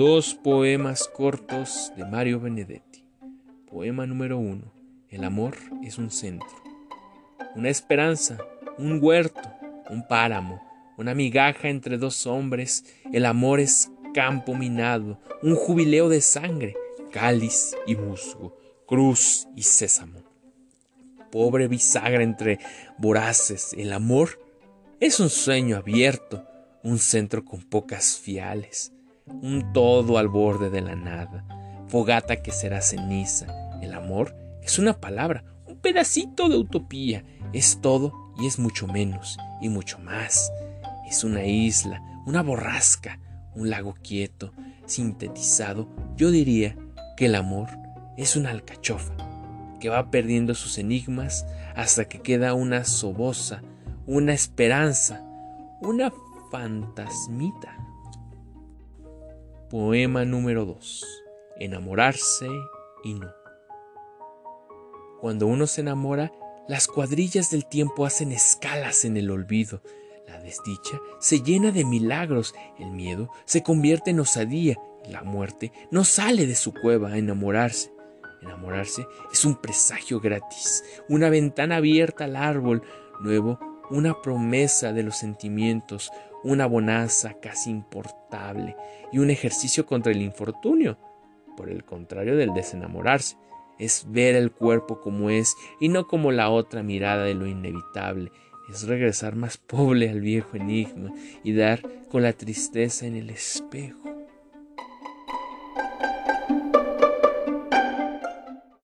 Dos poemas cortos de Mario Benedetti. Poema número uno. El amor es un centro. Una esperanza, un huerto, un páramo, una migaja entre dos hombres. El amor es campo minado, un jubileo de sangre, cáliz y musgo, cruz y sésamo. Pobre bisagra entre voraces, el amor es un sueño abierto, un centro con pocas fiales, un todo al borde de la nada, fogata que será ceniza. El amor es una palabra, un pedacito de utopía, es todo y es mucho menos y mucho más. Es una isla, una borrasca, un lago quieto, sintetizado, yo diría que el amor es una alcachofa que va perdiendo sus enigmas hasta que queda una sobosa, una esperanza, una fantasmita. Poema número 2. Enamorarse y no. Cuando uno se enamora, las cuadrillas del tiempo hacen escalas en el olvido. La desdicha se llena de milagros, el miedo se convierte en osadía la muerte no sale de su cueva a enamorarse. Enamorarse es un presagio gratis, una ventana abierta al árbol nuevo, una promesa de los sentimientos, una bonanza casi importable y un ejercicio contra el infortunio. Por el contrario del desenamorarse, es ver el cuerpo como es y no como la otra mirada de lo inevitable. Es regresar más pobre al viejo enigma y dar con la tristeza en el espejo.